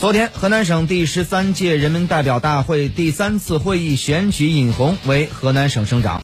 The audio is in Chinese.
昨天河南省第十三届人民代表大会第三次会议选举尹红为河南省省长。